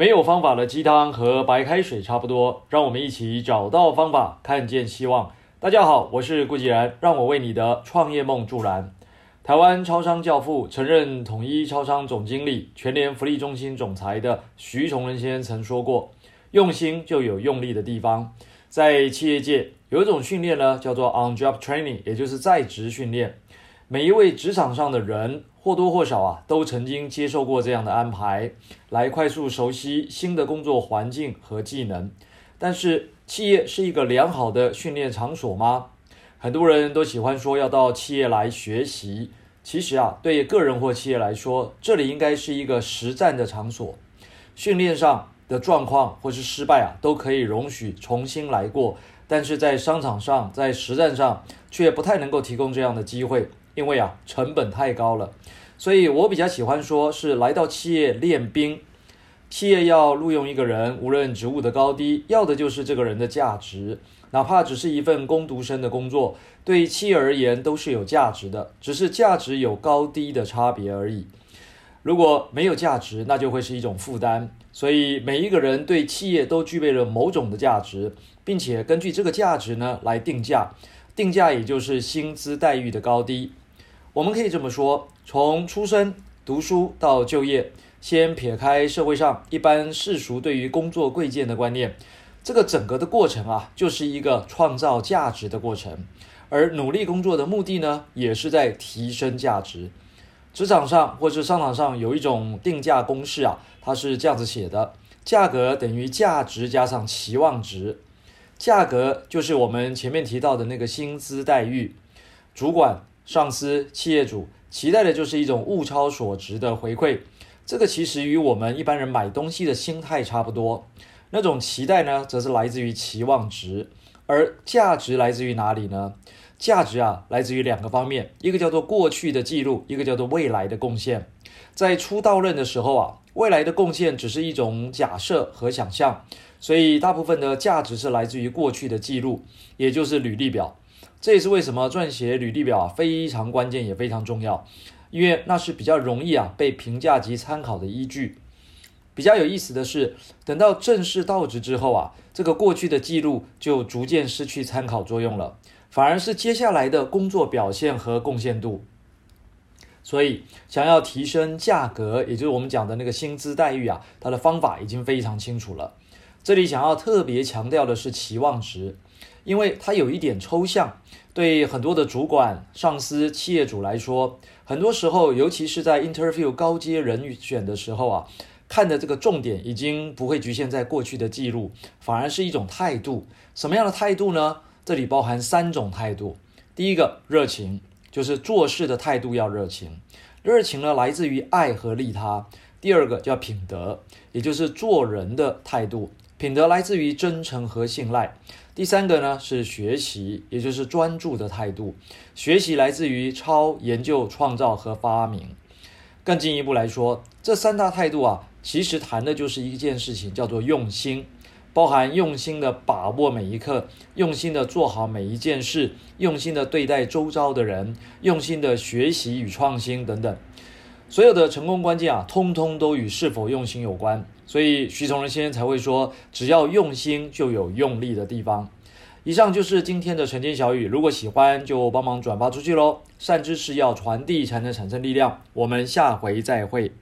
没有方法的鸡汤和白开水差不多，让我们一起找到方法，看见希望。大家好，我是顾继然，让我为你的创业梦助燃。台湾超商教父，曾任统一超商总经理、全联福利中心总裁的徐崇仁先生曾说过：“用心就有用力的地方。”在企业界有一种训练呢，叫做 on-job training，也就是在职训练。每一位职场上的人或多或少啊，都曾经接受过这样的安排，来快速熟悉新的工作环境和技能。但是，企业是一个良好的训练场所吗？很多人都喜欢说要到企业来学习。其实啊，对个人或企业来说，这里应该是一个实战的场所。训练上的状况或是失败啊，都可以容许重新来过。但是在商场上，在实战上，却不太能够提供这样的机会。因为啊，成本太高了，所以我比较喜欢说是来到企业练兵。企业要录用一个人，无论职务的高低，要的就是这个人的价值。哪怕只是一份工读生的工作，对企业而言都是有价值的，只是价值有高低的差别而已。如果没有价值，那就会是一种负担。所以每一个人对企业都具备了某种的价值，并且根据这个价值呢来定价，定价也就是薪资待遇的高低。我们可以这么说：从出生、读书到就业，先撇开社会上一般世俗对于工作贵贱的观念，这个整个的过程啊，就是一个创造价值的过程。而努力工作的目的呢，也是在提升价值。职场上或是商场上有一种定价公式啊，它是这样子写的：价格等于价值加上期望值。价格就是我们前面提到的那个薪资待遇，主管。上司、企业主期待的就是一种物超所值的回馈，这个其实与我们一般人买东西的心态差不多。那种期待呢，则是来自于期望值，而价值来自于哪里呢？价值啊，来自于两个方面，一个叫做过去的记录，一个叫做未来的贡献。在初到任的时候啊，未来的贡献只是一种假设和想象，所以大部分的价值是来自于过去的记录，也就是履历表。这也是为什么撰写履历表非常关键也非常重要，因为那是比较容易啊被评价及参考的依据。比较有意思的是，等到正式到职之后啊，这个过去的记录就逐渐失去参考作用了，反而是接下来的工作表现和贡献度。所以，想要提升价格，也就是我们讲的那个薪资待遇啊，它的方法已经非常清楚了。这里想要特别强调的是期望值。因为它有一点抽象，对很多的主管、上司、企业主来说，很多时候，尤其是在 interview 高阶人选的时候啊，看的这个重点已经不会局限在过去的记录，反而是一种态度。什么样的态度呢？这里包含三种态度。第一个，热情，就是做事的态度要热情。热情呢，来自于爱和利他。第二个叫品德，也就是做人的态度。品德来自于真诚和信赖。第三个呢是学习，也就是专注的态度。学习来自于超研究、创造和发明。更进一步来说，这三大态度啊，其实谈的就是一件事情，叫做用心，包含用心的把握每一刻，用心的做好每一件事，用心的对待周遭的人，用心的学习与创新等等。所有的成功关键啊，通通都与是否用心有关。所以徐崇仁先生才会说，只要用心，就有用力的地方。以上就是今天的晨间小语，如果喜欢就帮忙转发出去喽。善知识要传递才能产生力量。我们下回再会。